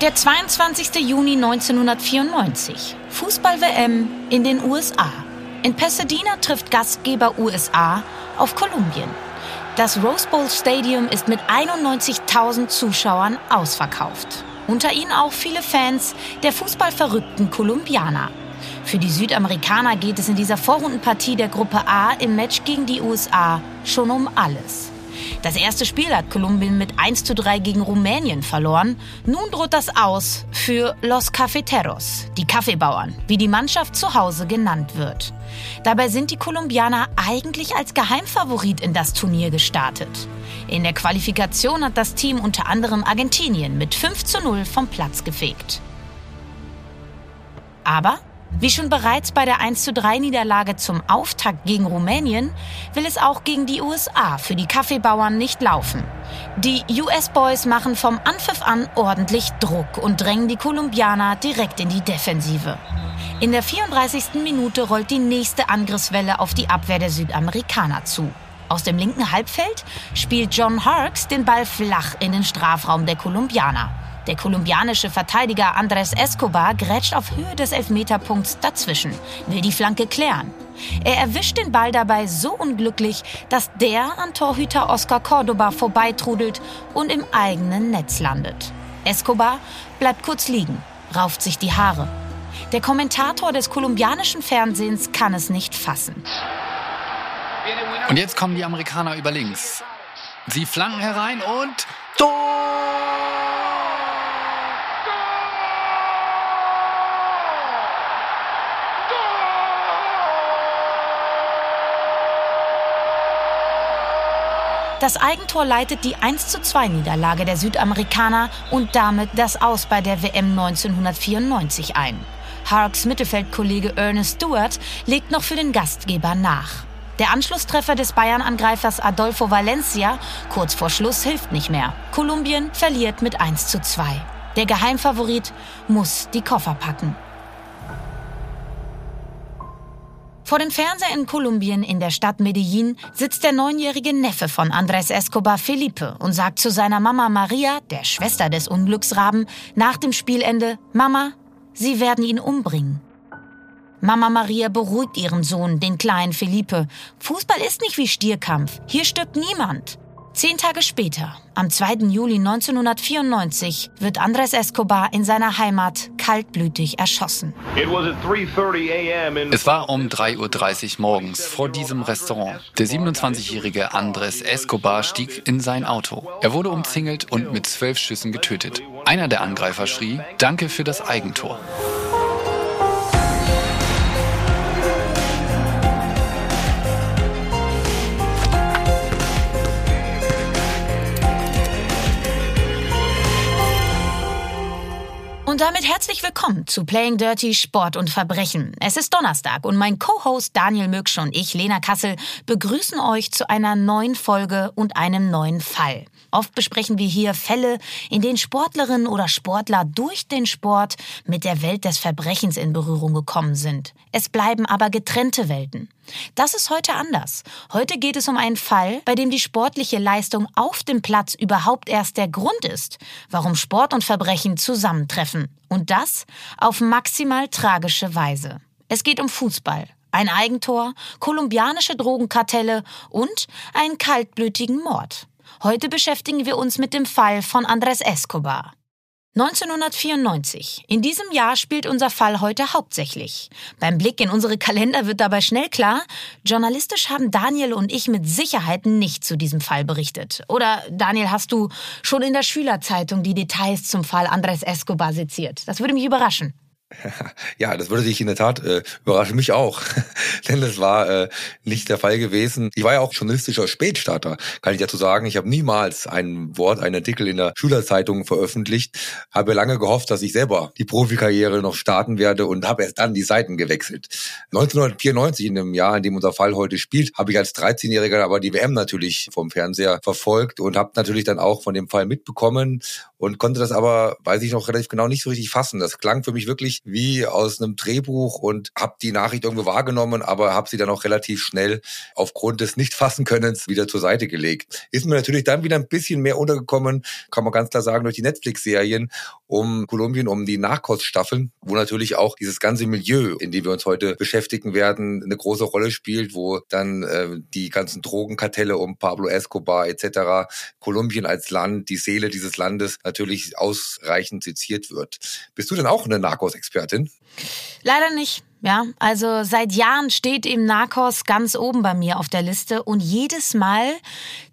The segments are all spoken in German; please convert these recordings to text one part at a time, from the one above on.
Der 22. Juni 1994. Fußball-WM in den USA. In Pasadena trifft Gastgeber USA auf Kolumbien. Das Rose Bowl Stadium ist mit 91.000 Zuschauern ausverkauft. Unter ihnen auch viele Fans der fußballverrückten Kolumbianer. Für die Südamerikaner geht es in dieser Vorrundenpartie der Gruppe A im Match gegen die USA schon um alles. Das erste Spiel hat Kolumbien mit 1 zu 3 gegen Rumänien verloren. Nun droht das aus für Los Cafeteros, die Kaffeebauern, wie die Mannschaft zu Hause genannt wird. Dabei sind die Kolumbianer eigentlich als Geheimfavorit in das Turnier gestartet. In der Qualifikation hat das Team unter anderem Argentinien mit 5 zu 0 vom Platz gefegt. Aber wie schon bereits bei der 1:3 Niederlage zum Auftakt gegen Rumänien will es auch gegen die USA für die Kaffeebauern nicht laufen. Die US Boys machen vom Anpfiff an ordentlich Druck und drängen die Kolumbianer direkt in die Defensive. In der 34. Minute rollt die nächste Angriffswelle auf die Abwehr der Südamerikaner zu. Aus dem linken Halbfeld spielt John Harks den Ball flach in den Strafraum der Kolumbianer. Der kolumbianische Verteidiger Andres Escobar grätscht auf Höhe des Elfmeterpunkts dazwischen, will die Flanke klären. Er erwischt den Ball dabei so unglücklich, dass der an Torhüter Oscar Cordoba vorbeitrudelt und im eigenen Netz landet. Escobar bleibt kurz liegen, rauft sich die Haare. Der Kommentator des kolumbianischen Fernsehens kann es nicht fassen. Und jetzt kommen die Amerikaner über links. Sie flanken herein und Tor! Das Eigentor leitet die 1:2 Niederlage der Südamerikaner und damit das Aus bei der WM 1994 ein. Harks Mittelfeldkollege Ernest Stewart legt noch für den Gastgeber nach. Der Anschlusstreffer des Bayern-Angreifers Adolfo Valencia kurz vor Schluss hilft nicht mehr. Kolumbien verliert mit 1 zu 2. Der Geheimfavorit muss die Koffer packen. Vor dem Fernseher in Kolumbien in der Stadt Medellin sitzt der neunjährige Neffe von Andrés Escobar Felipe und sagt zu seiner Mama Maria, der Schwester des Unglücksraben, nach dem Spielende, Mama, sie werden ihn umbringen. Mama Maria beruhigt ihren Sohn, den kleinen Felipe. Fußball ist nicht wie Stierkampf. Hier stirbt niemand. Zehn Tage später, am 2. Juli 1994, wird Andres Escobar in seiner Heimat kaltblütig erschossen. Es war um 3.30 Uhr morgens vor diesem Restaurant. Der 27-jährige Andres Escobar stieg in sein Auto. Er wurde umzingelt und mit zwölf Schüssen getötet. Einer der Angreifer schrie, Danke für das Eigentor. Und damit herzlich willkommen zu Playing Dirty Sport und Verbrechen. Es ist Donnerstag und mein Co-Host Daniel Mücksch und ich, Lena Kassel, begrüßen euch zu einer neuen Folge und einem neuen Fall. Oft besprechen wir hier Fälle, in denen Sportlerinnen oder Sportler durch den Sport mit der Welt des Verbrechens in Berührung gekommen sind. Es bleiben aber getrennte Welten. Das ist heute anders. Heute geht es um einen Fall, bei dem die sportliche Leistung auf dem Platz überhaupt erst der Grund ist, warum Sport und Verbrechen zusammentreffen. Und das auf maximal tragische Weise. Es geht um Fußball, ein Eigentor, kolumbianische Drogenkartelle und einen kaltblütigen Mord. Heute beschäftigen wir uns mit dem Fall von Andres Escobar. 1994. In diesem Jahr spielt unser Fall heute hauptsächlich. Beim Blick in unsere Kalender wird dabei schnell klar, journalistisch haben Daniel und ich mit Sicherheit nicht zu diesem Fall berichtet. Oder Daniel, hast du schon in der Schülerzeitung die Details zum Fall Andres Escobar seziert? Das würde mich überraschen. Ja, das würde sich in der Tat äh, überraschen mich auch, denn das war äh, nicht der Fall gewesen. Ich war ja auch journalistischer Spätstarter, kann ich dazu sagen. Ich habe niemals ein Wort, einen Artikel in der Schülerzeitung veröffentlicht, habe lange gehofft, dass ich selber die Profikarriere noch starten werde und habe erst dann die Seiten gewechselt. 1994, in dem Jahr, in dem unser Fall heute spielt, habe ich als 13-Jähriger aber die WM natürlich vom Fernseher verfolgt und habe natürlich dann auch von dem Fall mitbekommen und konnte das aber, weiß ich noch relativ genau, nicht so richtig fassen. Das klang für mich wirklich wie aus einem Drehbuch und habe die Nachricht irgendwo wahrgenommen, aber habe sie dann auch relativ schnell aufgrund des Nicht-Fassen-Könnens wieder zur Seite gelegt. Ist mir natürlich dann wieder ein bisschen mehr untergekommen, kann man ganz klar sagen, durch die Netflix-Serien um Kolumbien, um die Narcos-Staffeln, wo natürlich auch dieses ganze Milieu, in dem wir uns heute beschäftigen werden, eine große Rolle spielt, wo dann äh, die ganzen Drogenkartelle um Pablo Escobar etc., Kolumbien als Land, die Seele dieses Landes natürlich ausreichend seziert wird. Bist du denn auch eine Narcos-Expertin? Leider nicht. Ja, also seit Jahren steht eben Narcos ganz oben bei mir auf der Liste und jedes Mal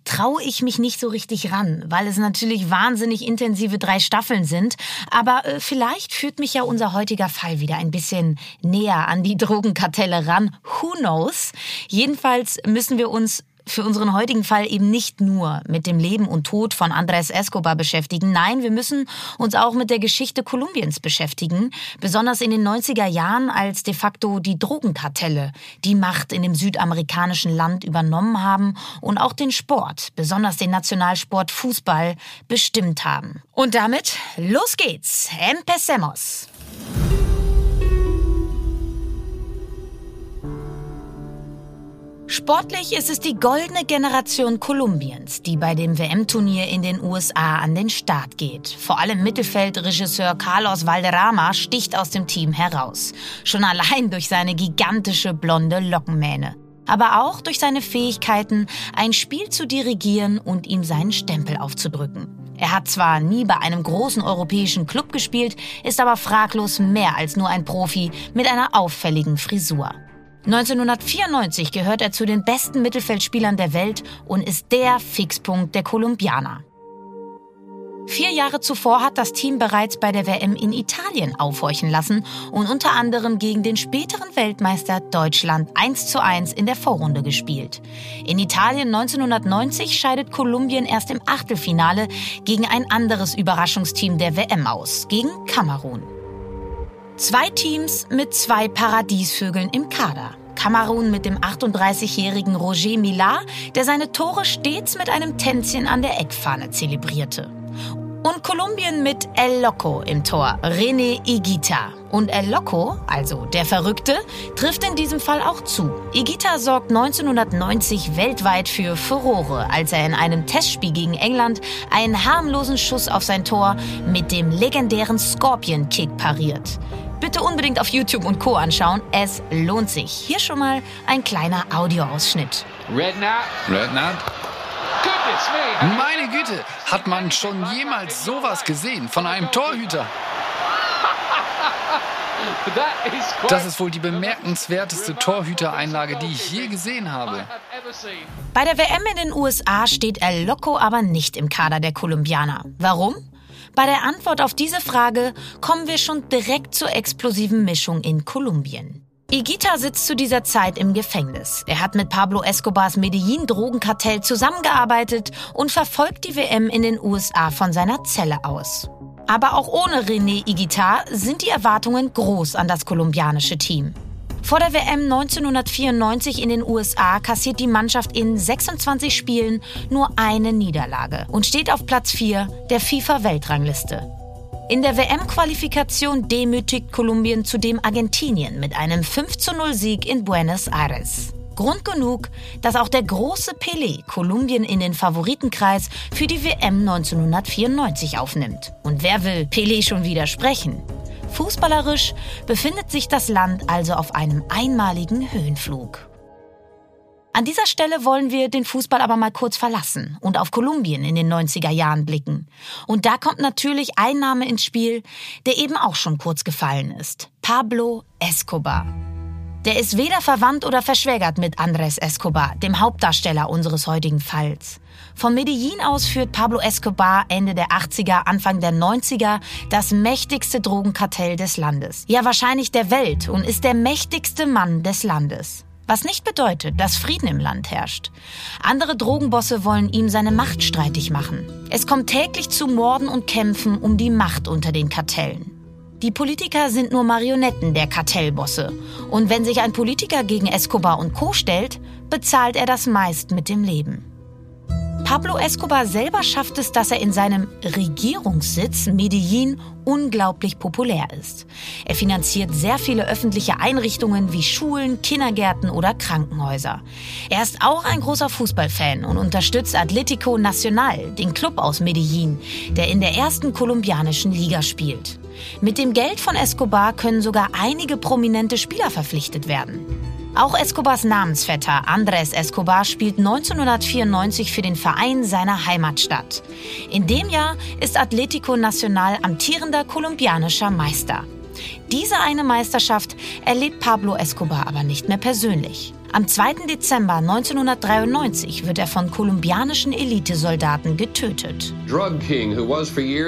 traue ich mich nicht so richtig ran, weil es natürlich wahnsinnig intensive drei Staffeln sind. Aber äh, vielleicht führt mich ja unser heutiger Fall wieder ein bisschen näher an die Drogenkartelle ran. Who knows? Jedenfalls müssen wir uns für unseren heutigen Fall eben nicht nur mit dem Leben und Tod von Andrés Escobar beschäftigen. Nein, wir müssen uns auch mit der Geschichte Kolumbiens beschäftigen. Besonders in den 90er Jahren, als de facto die Drogenkartelle die Macht in dem südamerikanischen Land übernommen haben und auch den Sport, besonders den Nationalsport Fußball, bestimmt haben. Und damit, los geht's. Empecemos. Sportlich ist es die goldene Generation Kolumbiens, die bei dem WM-Turnier in den USA an den Start geht. Vor allem Mittelfeldregisseur Carlos Valderrama sticht aus dem Team heraus. Schon allein durch seine gigantische blonde Lockenmähne. Aber auch durch seine Fähigkeiten, ein Spiel zu dirigieren und ihm seinen Stempel aufzudrücken. Er hat zwar nie bei einem großen europäischen Club gespielt, ist aber fraglos mehr als nur ein Profi mit einer auffälligen Frisur. 1994 gehört er zu den besten Mittelfeldspielern der Welt und ist der Fixpunkt der Kolumbianer. Vier Jahre zuvor hat das Team bereits bei der WM in Italien aufhorchen lassen und unter anderem gegen den späteren Weltmeister Deutschland 1 zu 1 in der Vorrunde gespielt. In Italien 1990 scheidet Kolumbien erst im Achtelfinale gegen ein anderes Überraschungsteam der WM aus, gegen Kamerun. Zwei Teams mit zwei Paradiesvögeln im Kader. Kamerun mit dem 38-jährigen Roger Millar, der seine Tore stets mit einem Tänzchen an der Eckfahne zelebrierte. Und Kolumbien mit El Loco im Tor, René Igita. Und El Loco, also der Verrückte, trifft in diesem Fall auch zu. Igita sorgt 1990 weltweit für Furore, als er in einem Testspiel gegen England einen harmlosen Schuss auf sein Tor mit dem legendären Scorpion Kick pariert. Bitte unbedingt auf YouTube und Co. anschauen. Es lohnt sich. Hier schon mal ein kleiner Audioausschnitt. Redknapp. Redknapp. Meine Güte, hat man schon jemals sowas gesehen von einem Torhüter? Das ist wohl die bemerkenswerteste Torhütereinlage, die ich je gesehen habe. Bei der WM in den USA steht El Loco aber nicht im Kader der Kolumbianer. Warum? Bei der Antwort auf diese Frage kommen wir schon direkt zur explosiven Mischung in Kolumbien. Igita sitzt zu dieser Zeit im Gefängnis. Er hat mit Pablo Escobars Medellin-Drogenkartell zusammengearbeitet und verfolgt die WM in den USA von seiner Zelle aus. Aber auch ohne René Igita sind die Erwartungen groß an das kolumbianische Team. Vor der WM 1994 in den USA kassiert die Mannschaft in 26 Spielen nur eine Niederlage und steht auf Platz 4 der FIFA-Weltrangliste. In der WM-Qualifikation demütigt Kolumbien zudem Argentinien mit einem 5-0 Sieg in Buenos Aires. Grund genug, dass auch der große Pelé Kolumbien in den Favoritenkreis für die WM 1994 aufnimmt. Und wer will Pelé schon widersprechen? Fußballerisch befindet sich das Land also auf einem einmaligen Höhenflug. An dieser Stelle wollen wir den Fußball aber mal kurz verlassen und auf Kolumbien in den 90er Jahren blicken. Und da kommt natürlich ein Name ins Spiel, der eben auch schon kurz gefallen ist. Pablo Escobar. Der ist weder verwandt oder verschwägert mit Andrés Escobar, dem Hauptdarsteller unseres heutigen Falls. Von Medellin aus führt Pablo Escobar Ende der 80er, Anfang der 90er das mächtigste Drogenkartell des Landes. Ja, wahrscheinlich der Welt und ist der mächtigste Mann des Landes. Was nicht bedeutet, dass Frieden im Land herrscht. Andere Drogenbosse wollen ihm seine Macht streitig machen. Es kommt täglich zu Morden und Kämpfen um die Macht unter den Kartellen. Die Politiker sind nur Marionetten der Kartellbosse. Und wenn sich ein Politiker gegen Escobar und Co. stellt, bezahlt er das meist mit dem Leben. Pablo Escobar selber schafft es, dass er in seinem Regierungssitz Medellin unglaublich populär ist. Er finanziert sehr viele öffentliche Einrichtungen wie Schulen, Kindergärten oder Krankenhäuser. Er ist auch ein großer Fußballfan und unterstützt Atletico Nacional, den Club aus Medellin, der in der ersten kolumbianischen Liga spielt. Mit dem Geld von Escobar können sogar einige prominente Spieler verpflichtet werden. Auch Escobars Namensvetter Andres Escobar spielt 1994 für den Verein seiner Heimatstadt. In dem Jahr ist Atletico Nacional amtierender kolumbianischer Meister. Diese eine Meisterschaft erlebt Pablo Escobar aber nicht mehr persönlich. Am 2. Dezember 1993 wird er von kolumbianischen Elitesoldaten getötet.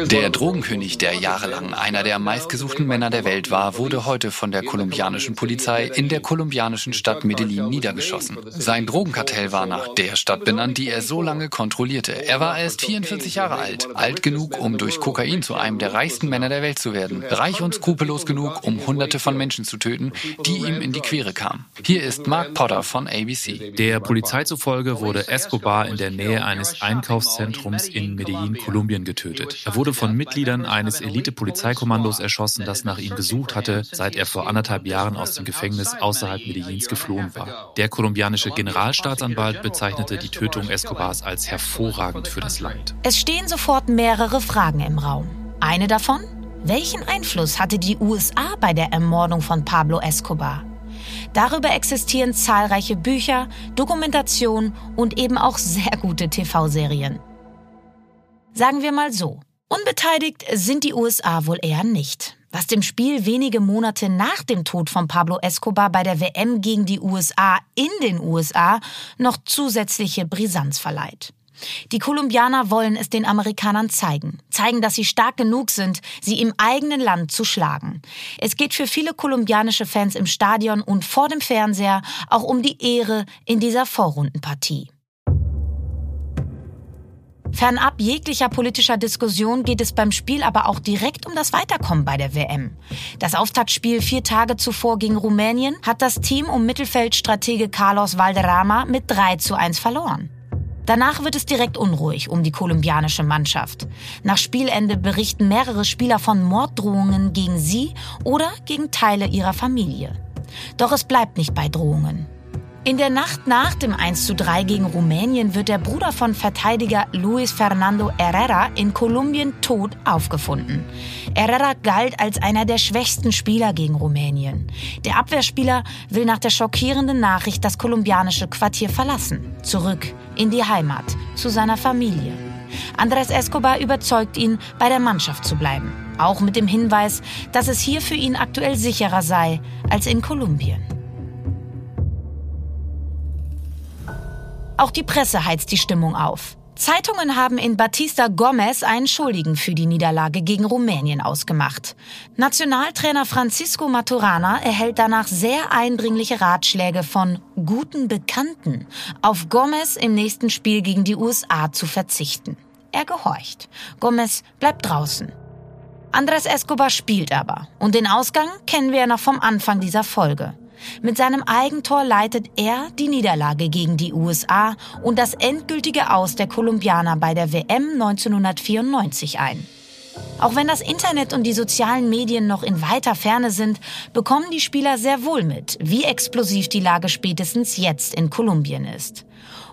Der Drogenkönig, der jahrelang einer der meistgesuchten Männer der Welt war, wurde heute von der kolumbianischen Polizei in der kolumbianischen Stadt Medellin niedergeschossen. Sein Drogenkartell war nach der Stadt benannt, die er so lange kontrollierte. Er war erst 44 Jahre alt, alt genug, um durch Kokain zu einem der reichsten Männer der Welt zu werden, reich und skrupellos genug, um Hunderte von Menschen zu töten, die ihm in die Quere kamen. Hier ist Mark Potter Reporter von ABC. Der Polizei zufolge wurde Escobar in der Nähe eines Einkaufszentrums in Medellin, Kolumbien, getötet. Er wurde von Mitgliedern eines Elite-Polizeikommandos erschossen, das nach ihm gesucht hatte, seit er vor anderthalb Jahren aus dem Gefängnis außerhalb Medellins geflohen war. Der kolumbianische Generalstaatsanwalt bezeichnete die Tötung Escobars als hervorragend für das Land. Es stehen sofort mehrere Fragen im Raum. Eine davon? Welchen Einfluss hatte die USA bei der Ermordung von Pablo Escobar? Darüber existieren zahlreiche Bücher, Dokumentationen und eben auch sehr gute TV-Serien. Sagen wir mal so, unbeteiligt sind die USA wohl eher nicht, was dem Spiel wenige Monate nach dem Tod von Pablo Escobar bei der WM gegen die USA in den USA noch zusätzliche Brisanz verleiht. Die Kolumbianer wollen es den Amerikanern zeigen. Zeigen, dass sie stark genug sind, sie im eigenen Land zu schlagen. Es geht für viele kolumbianische Fans im Stadion und vor dem Fernseher auch um die Ehre in dieser Vorrundenpartie. Fernab jeglicher politischer Diskussion geht es beim Spiel aber auch direkt um das Weiterkommen bei der WM. Das Auftaktspiel vier Tage zuvor gegen Rumänien hat das Team um Mittelfeldstratege Carlos Valderrama mit 3 zu 1 verloren. Danach wird es direkt unruhig um die kolumbianische Mannschaft. Nach Spielende berichten mehrere Spieler von Morddrohungen gegen sie oder gegen Teile ihrer Familie. Doch es bleibt nicht bei Drohungen. In der Nacht nach dem 1:3 gegen Rumänien wird der Bruder von Verteidiger Luis Fernando Herrera in Kolumbien tot aufgefunden. Herrera galt als einer der schwächsten Spieler gegen Rumänien. Der Abwehrspieler will nach der schockierenden Nachricht das kolumbianische Quartier verlassen, zurück in die Heimat, zu seiner Familie. Andres Escobar überzeugt ihn, bei der Mannschaft zu bleiben, auch mit dem Hinweis, dass es hier für ihn aktuell sicherer sei als in Kolumbien. Auch die Presse heizt die Stimmung auf. Zeitungen haben in Batista Gomez einen Schuldigen für die Niederlage gegen Rumänien ausgemacht. Nationaltrainer Francisco Maturana erhält danach sehr eindringliche Ratschläge von guten Bekannten, auf Gomez im nächsten Spiel gegen die USA zu verzichten. Er gehorcht. Gomez bleibt draußen. Andres Escobar spielt aber. Und den Ausgang kennen wir ja noch vom Anfang dieser Folge. Mit seinem Eigentor leitet er die Niederlage gegen die USA und das endgültige Aus der Kolumbianer bei der WM 1994 ein. Auch wenn das Internet und die sozialen Medien noch in weiter Ferne sind, bekommen die Spieler sehr wohl mit, wie explosiv die Lage spätestens jetzt in Kolumbien ist.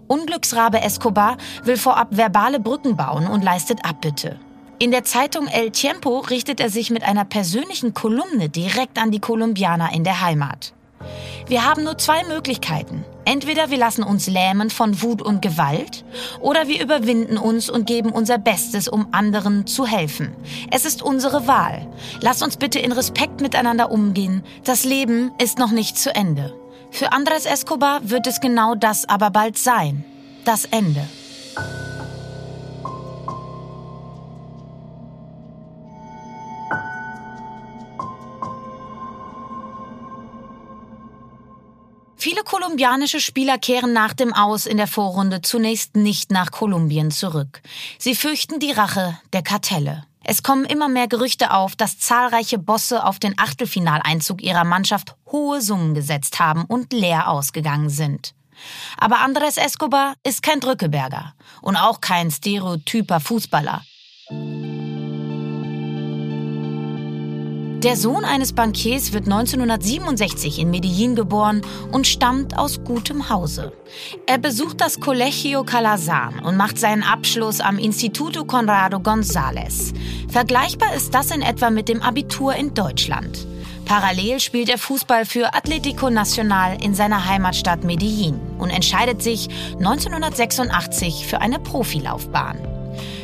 Unglücksrabe Escobar will vorab verbale Brücken bauen und leistet Abbitte. In der Zeitung El Tiempo richtet er sich mit einer persönlichen Kolumne direkt an die Kolumbianer in der Heimat. Wir haben nur zwei Möglichkeiten. Entweder wir lassen uns lähmen von Wut und Gewalt oder wir überwinden uns und geben unser Bestes, um anderen zu helfen. Es ist unsere Wahl. Lass uns bitte in Respekt miteinander umgehen. Das Leben ist noch nicht zu Ende. Für Andres Escobar wird es genau das aber bald sein. Das Ende. Kolumbianische Spieler kehren nach dem Aus in der Vorrunde zunächst nicht nach Kolumbien zurück. Sie fürchten die Rache der Kartelle. Es kommen immer mehr Gerüchte auf, dass zahlreiche Bosse auf den Achtelfinaleinzug ihrer Mannschaft hohe Summen gesetzt haben und leer ausgegangen sind. Aber Andres Escobar ist kein Drückeberger und auch kein stereotyper Fußballer. Der Sohn eines Bankiers wird 1967 in Medellin geboren und stammt aus gutem Hause. Er besucht das Colegio Calazán und macht seinen Abschluss am Instituto Conrado González. Vergleichbar ist das in etwa mit dem Abitur in Deutschland. Parallel spielt er Fußball für Atlético Nacional in seiner Heimatstadt Medellin und entscheidet sich 1986 für eine Profilaufbahn.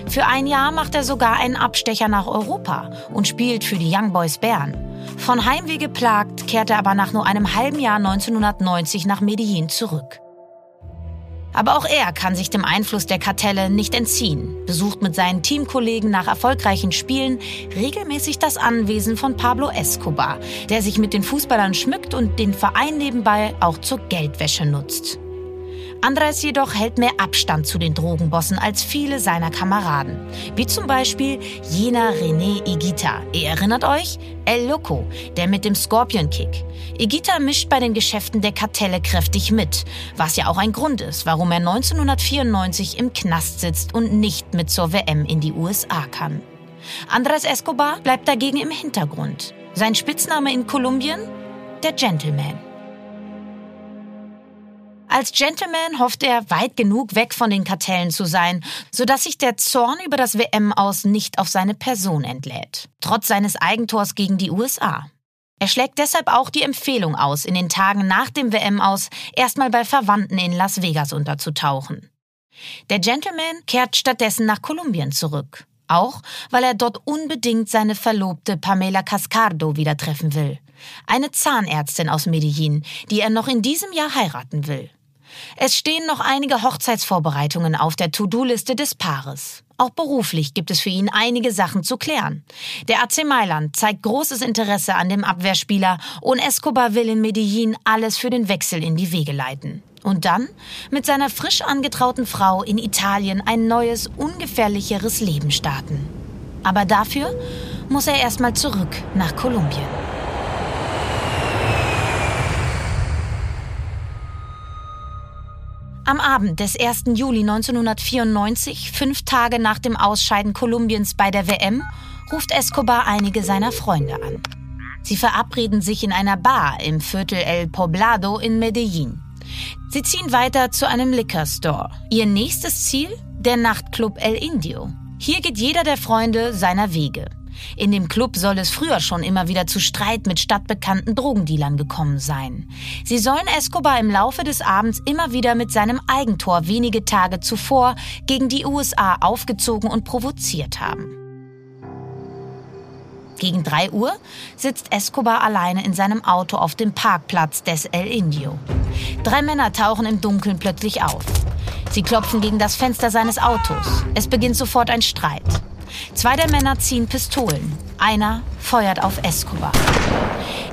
Für ein Jahr macht er sogar einen Abstecher nach Europa und spielt für die Young Boys Bern. Von Heimweh geplagt kehrt er aber nach nur einem halben Jahr 1990 nach Medellin zurück. Aber auch er kann sich dem Einfluss der Kartelle nicht entziehen, besucht mit seinen Teamkollegen nach erfolgreichen Spielen regelmäßig das Anwesen von Pablo Escobar, der sich mit den Fußballern schmückt und den Verein nebenbei auch zur Geldwäsche nutzt. Andres jedoch hält mehr Abstand zu den Drogenbossen als viele seiner Kameraden. Wie zum Beispiel jener René Igita. Ihr erinnert euch? El Loco, der mit dem Scorpion Kick. Igita mischt bei den Geschäften der Kartelle kräftig mit, was ja auch ein Grund ist, warum er 1994 im Knast sitzt und nicht mit zur WM in die USA kann. Andres Escobar bleibt dagegen im Hintergrund. Sein Spitzname in Kolumbien? Der Gentleman. Als Gentleman hofft er, weit genug weg von den Kartellen zu sein, sodass sich der Zorn über das WM aus nicht auf seine Person entlädt, trotz seines Eigentors gegen die USA. Er schlägt deshalb auch die Empfehlung aus, in den Tagen nach dem WM aus erstmal bei Verwandten in Las Vegas unterzutauchen. Der Gentleman kehrt stattdessen nach Kolumbien zurück, auch weil er dort unbedingt seine Verlobte Pamela Cascardo wieder treffen will, eine Zahnärztin aus Medellin, die er noch in diesem Jahr heiraten will. Es stehen noch einige Hochzeitsvorbereitungen auf der To-Do-Liste des Paares. Auch beruflich gibt es für ihn einige Sachen zu klären. Der AC Mailand zeigt großes Interesse an dem Abwehrspieler und Escobar will in Medellin alles für den Wechsel in die Wege leiten. Und dann mit seiner frisch angetrauten Frau in Italien ein neues, ungefährlicheres Leben starten. Aber dafür muss er erstmal zurück nach Kolumbien. Am Abend des 1. Juli 1994, fünf Tage nach dem Ausscheiden Kolumbiens bei der WM, ruft Escobar einige seiner Freunde an. Sie verabreden sich in einer Bar im Viertel El Poblado in Medellin. Sie ziehen weiter zu einem Liquor Store. Ihr nächstes Ziel? Der Nachtclub El Indio. Hier geht jeder der Freunde seiner Wege. In dem Club soll es früher schon immer wieder zu Streit mit stadtbekannten Drogendealern gekommen sein. Sie sollen Escobar im Laufe des Abends immer wieder mit seinem Eigentor wenige Tage zuvor gegen die USA aufgezogen und provoziert haben. Gegen 3 Uhr sitzt Escobar alleine in seinem Auto auf dem Parkplatz des El Indio. Drei Männer tauchen im Dunkeln plötzlich auf. Sie klopfen gegen das Fenster seines Autos. Es beginnt sofort ein Streit. Zwei der Männer ziehen Pistolen. Einer feuert auf Escobar.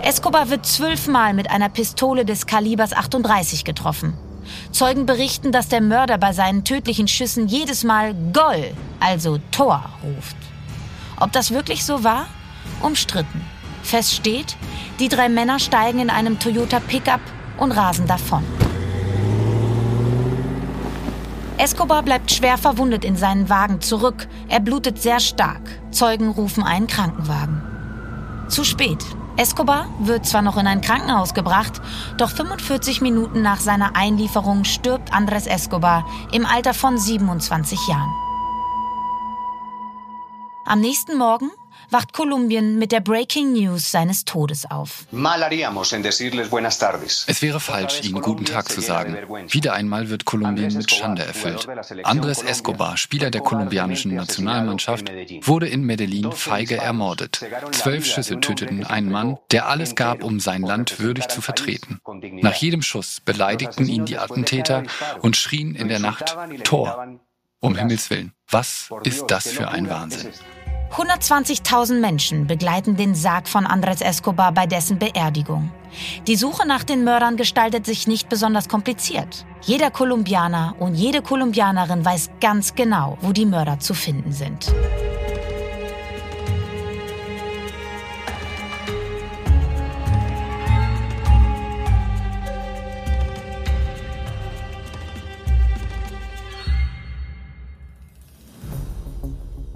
Escobar wird zwölfmal mit einer Pistole des Kalibers 38 getroffen. Zeugen berichten, dass der Mörder bei seinen tödlichen Schüssen jedes Mal Goll, also Tor, ruft. Ob das wirklich so war? Umstritten. Fest steht, die drei Männer steigen in einem Toyota Pickup und rasen davon. Escobar bleibt schwer verwundet in seinen Wagen zurück. Er blutet sehr stark. Zeugen rufen einen Krankenwagen. Zu spät. Escobar wird zwar noch in ein Krankenhaus gebracht, doch 45 Minuten nach seiner Einlieferung stirbt Andres Escobar im Alter von 27 Jahren. Am nächsten Morgen wacht Kolumbien mit der Breaking News seines Todes auf. Es wäre falsch, ihnen guten Tag zu sagen. Wieder einmal wird Kolumbien mit Schande erfüllt. Andres Escobar, Spieler der kolumbianischen Nationalmannschaft, wurde in Medellin feige ermordet. Zwölf Schüsse töteten einen Mann, der alles gab, um sein Land würdig zu vertreten. Nach jedem Schuss beleidigten ihn die Attentäter und schrien in der Nacht Tor. Um Himmels Willen, was ist das für ein Wahnsinn? 120.000 Menschen begleiten den Sarg von Andres Escobar bei dessen Beerdigung. Die Suche nach den Mördern gestaltet sich nicht besonders kompliziert. Jeder Kolumbianer und jede Kolumbianerin weiß ganz genau, wo die Mörder zu finden sind.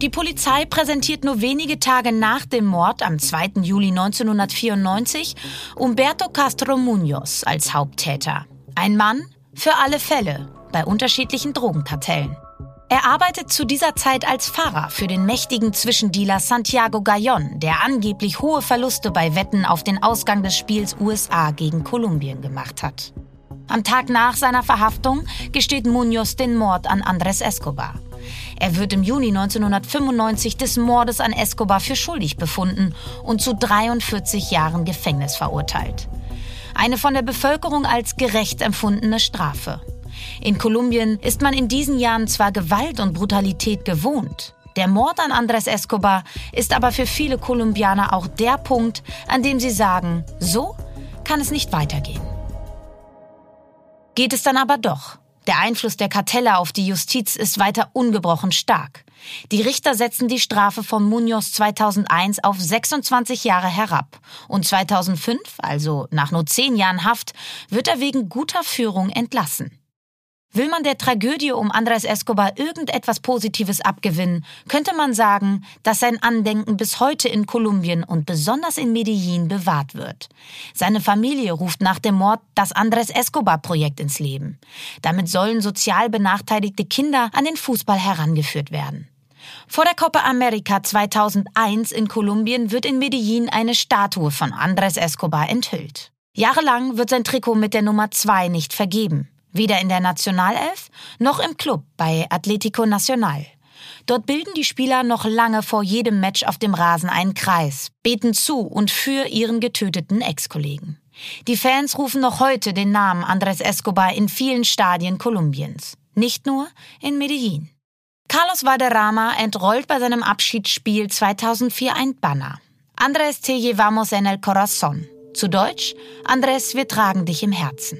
Die Polizei präsentiert nur wenige Tage nach dem Mord am 2. Juli 1994 Umberto Castro Munoz als Haupttäter. Ein Mann für alle Fälle bei unterschiedlichen Drogenkartellen. Er arbeitet zu dieser Zeit als Fahrer für den mächtigen Zwischendealer Santiago Gallon, der angeblich hohe Verluste bei Wetten auf den Ausgang des Spiels USA gegen Kolumbien gemacht hat. Am Tag nach seiner Verhaftung gesteht Munoz den Mord an Andres Escobar. Er wird im Juni 1995 des Mordes an Escobar für schuldig befunden und zu 43 Jahren Gefängnis verurteilt. Eine von der Bevölkerung als gerecht empfundene Strafe. In Kolumbien ist man in diesen Jahren zwar Gewalt und Brutalität gewohnt, der Mord an Andres Escobar ist aber für viele Kolumbianer auch der Punkt, an dem sie sagen, so kann es nicht weitergehen. Geht es dann aber doch. Der Einfluss der Kartelle auf die Justiz ist weiter ungebrochen stark. Die Richter setzen die Strafe von Munoz 2001 auf 26 Jahre herab. Und 2005, also nach nur zehn Jahren Haft, wird er wegen guter Führung entlassen. Will man der Tragödie um Andres Escobar irgendetwas Positives abgewinnen, könnte man sagen, dass sein Andenken bis heute in Kolumbien und besonders in Medellin bewahrt wird. Seine Familie ruft nach dem Mord das Andres Escobar-Projekt ins Leben. Damit sollen sozial benachteiligte Kinder an den Fußball herangeführt werden. Vor der Copa America 2001 in Kolumbien wird in Medellin eine Statue von Andres Escobar enthüllt. Jahrelang wird sein Trikot mit der Nummer 2 nicht vergeben. Weder in der Nationalelf noch im Club bei Atletico Nacional. Dort bilden die Spieler noch lange vor jedem Match auf dem Rasen einen Kreis, beten zu und für ihren getöteten Ex-Kollegen. Die Fans rufen noch heute den Namen Andres Escobar in vielen Stadien Kolumbiens, nicht nur in Medellin. Carlos Valderrama entrollt bei seinem Abschiedsspiel 2004 ein Banner. Andres te llevamos en el corazón. Zu Deutsch, Andres, wir tragen dich im Herzen.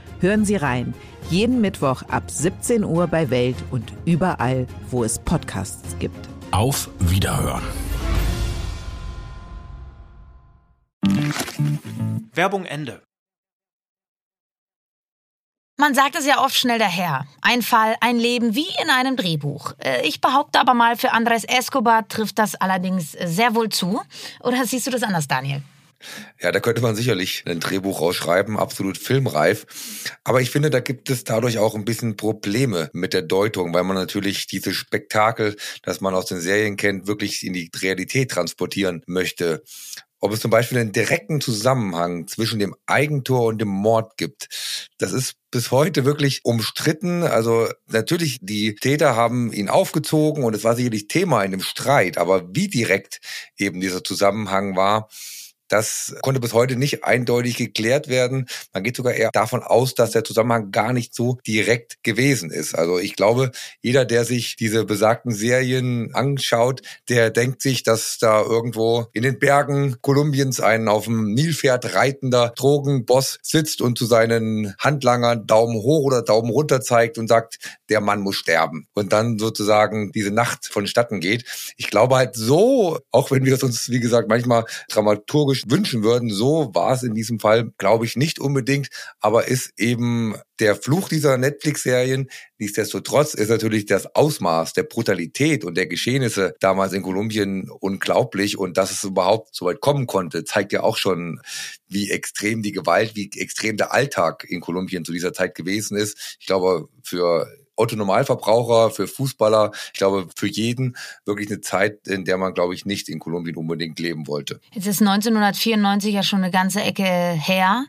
Hören Sie rein. Jeden Mittwoch ab 17 Uhr bei Welt und überall, wo es Podcasts gibt. Auf Wiederhören. Werbung Ende. Man sagt es ja oft schnell daher. Ein Fall, ein Leben wie in einem Drehbuch. Äh, ich behaupte aber mal, für Andres Escobar trifft das allerdings sehr wohl zu. Oder siehst du das anders, Daniel? Ja, da könnte man sicherlich ein Drehbuch rausschreiben, absolut filmreif. Aber ich finde, da gibt es dadurch auch ein bisschen Probleme mit der Deutung, weil man natürlich dieses Spektakel, das man aus den Serien kennt, wirklich in die Realität transportieren möchte. Ob es zum Beispiel einen direkten Zusammenhang zwischen dem Eigentor und dem Mord gibt, das ist bis heute wirklich umstritten. Also natürlich, die Täter haben ihn aufgezogen und es war sicherlich Thema in dem Streit, aber wie direkt eben dieser Zusammenhang war, das konnte bis heute nicht eindeutig geklärt werden. Man geht sogar eher davon aus, dass der Zusammenhang gar nicht so direkt gewesen ist. Also ich glaube, jeder, der sich diese besagten Serien anschaut, der denkt sich, dass da irgendwo in den Bergen Kolumbiens ein auf dem Nilpferd reitender Drogenboss sitzt und zu seinen Handlangern Daumen hoch oder Daumen runter zeigt und sagt, der Mann muss sterben. Und dann sozusagen diese Nacht vonstatten geht. Ich glaube halt so, auch wenn wir es uns, wie gesagt, manchmal dramaturgisch wünschen würden. So war es in diesem Fall, glaube ich, nicht unbedingt, aber ist eben der Fluch dieser Netflix-Serien. Nichtsdestotrotz ist natürlich das Ausmaß der Brutalität und der Geschehnisse damals in Kolumbien unglaublich und dass es überhaupt so weit kommen konnte, zeigt ja auch schon, wie extrem die Gewalt, wie extrem der Alltag in Kolumbien zu dieser Zeit gewesen ist. Ich glaube, für Otto Normalverbraucher, für Fußballer, ich glaube für jeden wirklich eine Zeit, in der man, glaube ich, nicht in Kolumbien unbedingt leben wollte. Jetzt ist 1994 ja schon eine ganze Ecke her.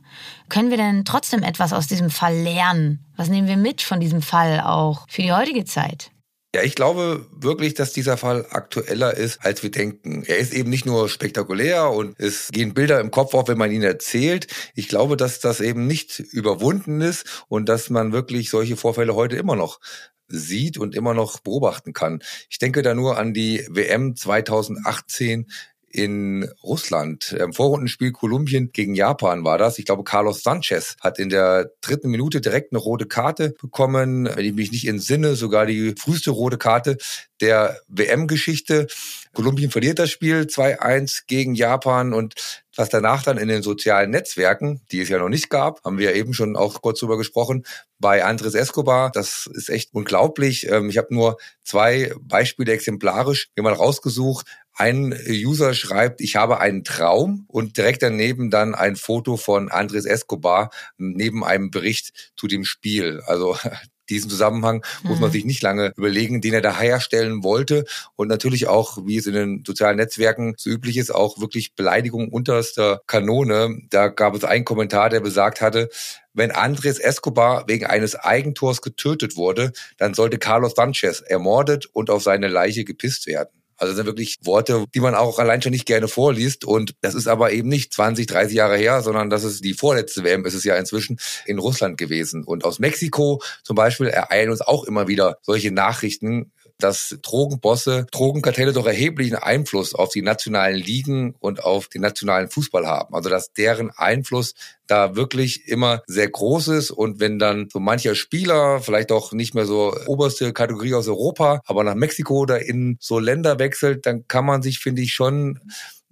Können wir denn trotzdem etwas aus diesem Fall lernen? Was nehmen wir mit von diesem Fall auch für die heutige Zeit? Ja, ich glaube wirklich, dass dieser Fall aktueller ist, als wir denken. Er ist eben nicht nur spektakulär und es gehen Bilder im Kopf auf, wenn man ihn erzählt. Ich glaube, dass das eben nicht überwunden ist und dass man wirklich solche Vorfälle heute immer noch sieht und immer noch beobachten kann. Ich denke da nur an die WM 2018 in Russland. Im Vorrundenspiel Kolumbien gegen Japan war das. Ich glaube, Carlos Sanchez hat in der dritten Minute direkt eine rote Karte bekommen. Wenn ich mich nicht entsinne, sogar die früheste rote Karte der WM-Geschichte. Kolumbien verliert das Spiel 2-1 gegen Japan und was danach dann in den sozialen Netzwerken, die es ja noch nicht gab, haben wir ja eben schon auch kurz drüber gesprochen, bei Andres Escobar, das ist echt unglaublich. Ähm, ich habe nur zwei Beispiele exemplarisch mir mal rausgesucht. Ein User schreibt, ich habe einen Traum und direkt daneben dann ein Foto von Andres Escobar neben einem Bericht zu dem Spiel. Also diesen Zusammenhang muss man mhm. sich nicht lange überlegen, den er da herstellen wollte. Und natürlich auch, wie es in den sozialen Netzwerken so üblich ist, auch wirklich Beleidigung unterster Kanone. Da gab es einen Kommentar, der besagt hatte, wenn Andres Escobar wegen eines Eigentors getötet wurde, dann sollte Carlos Sanchez ermordet und auf seine Leiche gepisst werden. Also das sind wirklich Worte, die man auch allein schon nicht gerne vorliest. Und das ist aber eben nicht 20, 30 Jahre her, sondern das ist die vorletzte WM, ist es ja inzwischen in Russland gewesen. Und aus Mexiko zum Beispiel ereilen uns auch immer wieder solche Nachrichten, dass Drogenbosse, Drogenkartelle doch erheblichen Einfluss auf die nationalen Ligen und auf den nationalen Fußball haben. Also dass deren Einfluss da wirklich immer sehr groß ist und wenn dann so mancher Spieler, vielleicht auch nicht mehr so oberste Kategorie aus Europa, aber nach Mexiko oder in so Länder wechselt, dann kann man sich, finde ich, schon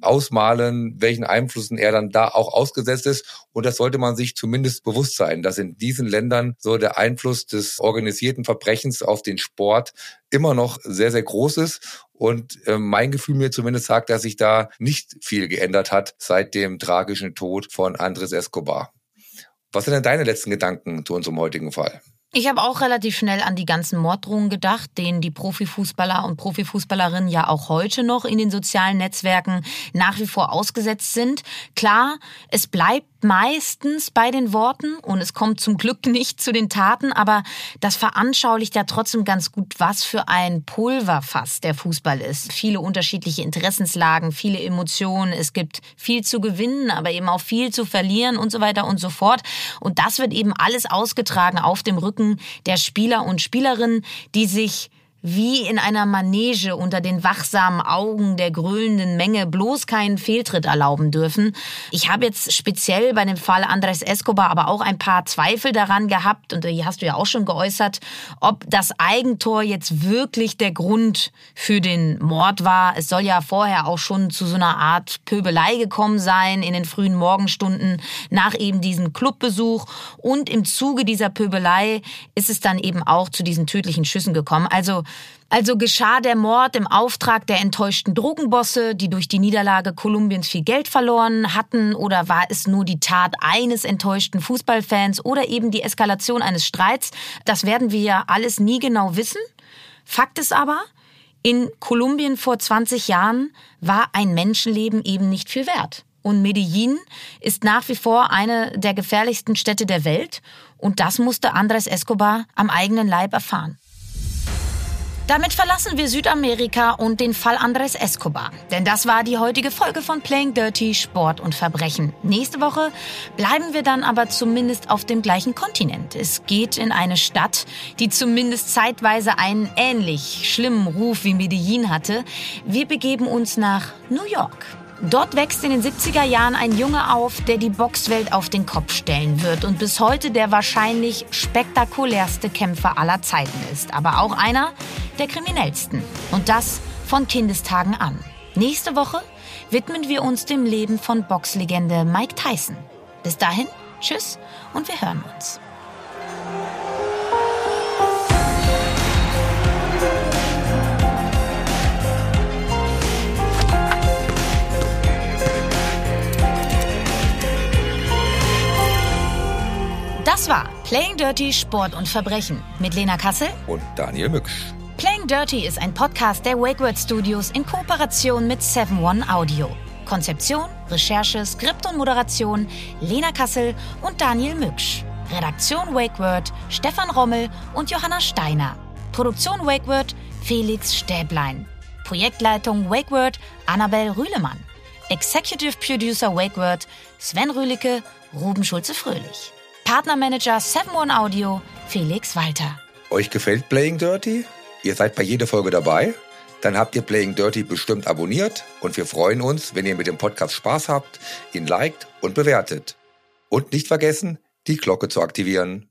ausmalen, welchen Einflüssen er dann da auch ausgesetzt ist. Und das sollte man sich zumindest bewusst sein, dass in diesen Ländern so der Einfluss des organisierten Verbrechens auf den Sport immer noch sehr, sehr groß ist. Und äh, mein Gefühl mir zumindest sagt, dass sich da nicht viel geändert hat seit dem tragischen Tod von Andres Escobar. Was sind denn deine letzten Gedanken zu unserem heutigen Fall? Ich habe auch relativ schnell an die ganzen Morddrohungen gedacht, denen die Profifußballer und Profifußballerinnen ja auch heute noch in den sozialen Netzwerken nach wie vor ausgesetzt sind. Klar, es meistens bei den Worten und es kommt zum Glück nicht zu den Taten, aber das veranschaulicht ja trotzdem ganz gut, was für ein Pulverfass der Fußball ist. Viele unterschiedliche Interessenslagen, viele Emotionen, es gibt viel zu gewinnen, aber eben auch viel zu verlieren und so weiter und so fort. Und das wird eben alles ausgetragen auf dem Rücken der Spieler und Spielerinnen, die sich wie in einer Manege unter den wachsamen Augen der grölenden Menge bloß keinen Fehltritt erlauben dürfen. Ich habe jetzt speziell bei dem Fall Andres Escobar aber auch ein paar Zweifel daran gehabt, und die hast du ja auch schon geäußert, ob das Eigentor jetzt wirklich der Grund für den Mord war. Es soll ja vorher auch schon zu so einer Art Pöbelei gekommen sein in den frühen Morgenstunden nach eben diesem Clubbesuch. Und im Zuge dieser Pöbelei ist es dann eben auch zu diesen tödlichen Schüssen gekommen. Also also geschah der Mord im Auftrag der enttäuschten Drogenbosse, die durch die Niederlage Kolumbiens viel Geld verloren hatten, oder war es nur die Tat eines enttäuschten Fußballfans oder eben die Eskalation eines Streits? Das werden wir ja alles nie genau wissen. Fakt ist aber, in Kolumbien vor 20 Jahren war ein Menschenleben eben nicht viel wert. Und Medellin ist nach wie vor eine der gefährlichsten Städte der Welt. Und das musste Andres Escobar am eigenen Leib erfahren. Damit verlassen wir Südamerika und den Fall Andres Escobar. Denn das war die heutige Folge von Playing Dirty Sport und Verbrechen. Nächste Woche bleiben wir dann aber zumindest auf dem gleichen Kontinent. Es geht in eine Stadt, die zumindest zeitweise einen ähnlich schlimmen Ruf wie Medellin hatte. Wir begeben uns nach New York. Dort wächst in den 70er Jahren ein Junge auf, der die Boxwelt auf den Kopf stellen wird und bis heute der wahrscheinlich spektakulärste Kämpfer aller Zeiten ist, aber auch einer der kriminellsten. Und das von Kindestagen an. Nächste Woche widmen wir uns dem Leben von Boxlegende Mike Tyson. Bis dahin, tschüss und wir hören uns. Das war Playing Dirty Sport und Verbrechen mit Lena Kassel und Daniel Mücksch. Playing Dirty ist ein Podcast der WakeWord Studios in Kooperation mit 7-One Audio. Konzeption, Recherche, Skript und Moderation Lena Kassel und Daniel Mücksch. Redaktion WakeWord Stefan Rommel und Johanna Steiner. Produktion WakeWord Felix Stäblein. Projektleitung WakeWord Annabel Rühlemann. Executive Producer WakeWord Sven Rühlicke, Ruben Schulze-Fröhlich. Partnermanager 7-One Audio Felix Walter. Euch gefällt Playing Dirty? Ihr seid bei jeder Folge dabei? Dann habt ihr Playing Dirty bestimmt abonniert und wir freuen uns, wenn ihr mit dem Podcast Spaß habt, ihn liked und bewertet. Und nicht vergessen, die Glocke zu aktivieren.